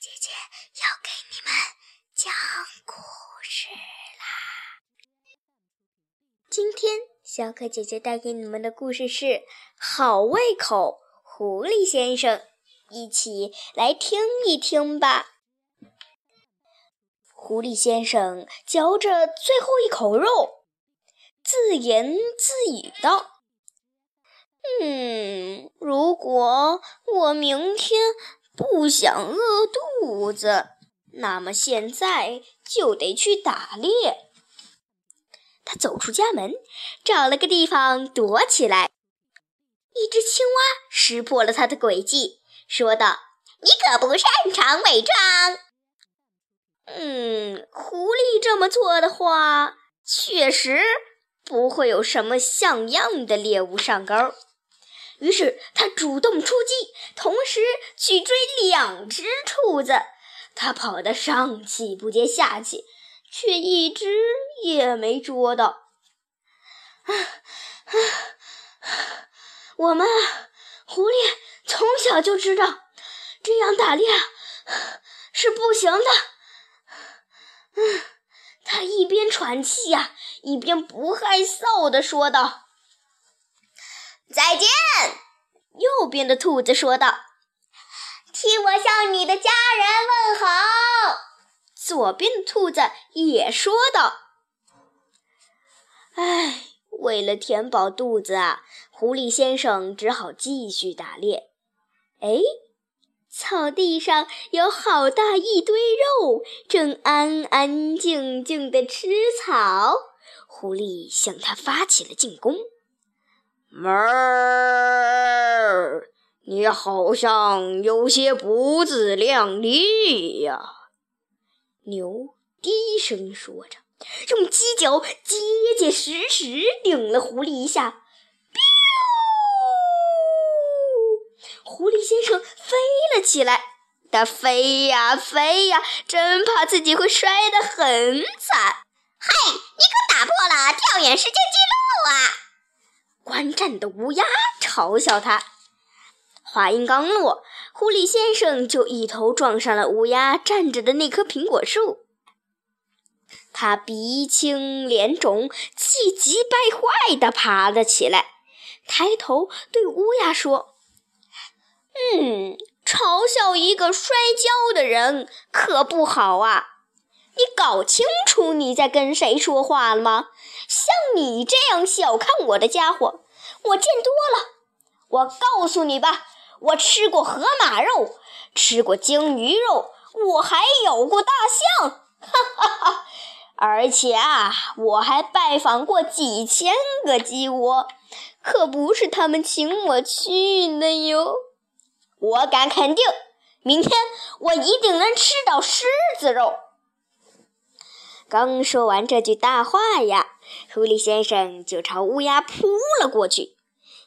姐姐要给你们讲故事啦！今天小可姐姐带给你们的故事是《好胃口狐狸先生》，一起来听一听吧。狐狸先生嚼着最后一口肉，自言自语道。嗯，如果我明天不想饿肚子，那么现在就得去打猎。他走出家门，找了个地方躲起来。一只青蛙识破了他的诡计，说道：“你可不擅长伪装。”嗯，狐狸这么做的话，确实不会有什么像样的猎物上钩。于是他主动出击，同时去追两只兔子。他跑得上气不接下气，却一只也没捉到。我们狐狸从小就知道，这样打猎是不行的。嗯，他一边喘气呀，一边不害臊地说道。再见，右边的兔子说道：“替我向你的家人问好。”左边的兔子也说道：“哎，为了填饱肚子啊，狐狸先生只好继续打猎。”哎，草地上有好大一堆肉，正安安静静的吃草。狐狸向他发起了进攻。哞儿，你好像有些不自量力呀！牛低声说着，用犄角结结实实顶了狐狸一下。狐狸先生飞了起来，他飞呀飞呀，真怕自己会摔得很惨。嘿，你可打破了跳远世界纪录啊！观战的乌鸦嘲笑他。话音刚落，狐狸先生就一头撞上了乌鸦站着的那棵苹果树。他鼻青脸肿、气急败坏地爬了起来，抬头对乌鸦说：“嗯，嘲笑一个摔跤的人可不好啊！你搞清楚你在跟谁说话了吗？”像你这样小看我的家伙，我见多了。我告诉你吧，我吃过河马肉，吃过鲸鱼肉，我还有过大象，哈哈哈！而且啊，我还拜访过几千个鸡窝，可不是他们请我去的哟。我敢肯定，明天我一定能吃到狮子肉。刚说完这句大话呀，狐狸先生就朝乌鸦扑了过去。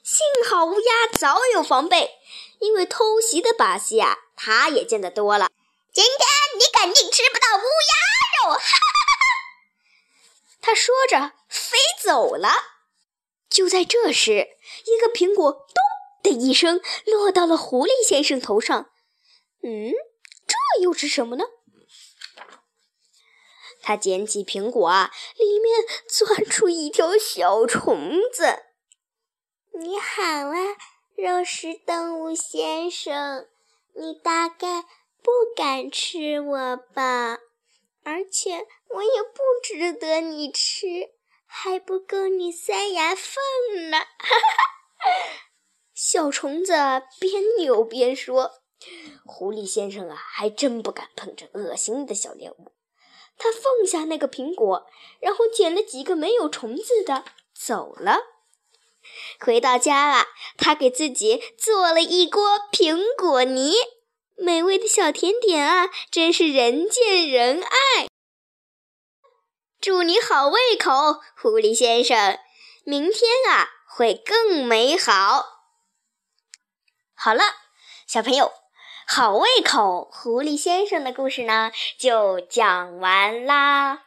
幸好乌鸦早有防备，因为偷袭的把戏啊，他也见得多了。今天你肯定吃不到乌鸦肉！哈哈哈哈他说着飞走了。就在这时，一个苹果“咚”的一声落到了狐狸先生头上。嗯，这又是什么呢？他捡起苹果啊，里面钻出一条小虫子。你好啊，肉食动物先生，你大概不敢吃我吧？而且我也不值得你吃，还不够你塞牙缝呢。哈哈，小虫子边扭边说：“狐狸先生啊，还真不敢碰这恶心的小猎物。”他放下那个苹果，然后捡了几个没有虫子的，走了。回到家啊，他给自己做了一锅苹果泥，美味的小甜点啊，真是人见人爱。祝你好胃口，狐狸先生，明天啊会更美好。好了，小朋友。好胃口，狐狸先生的故事呢，就讲完啦。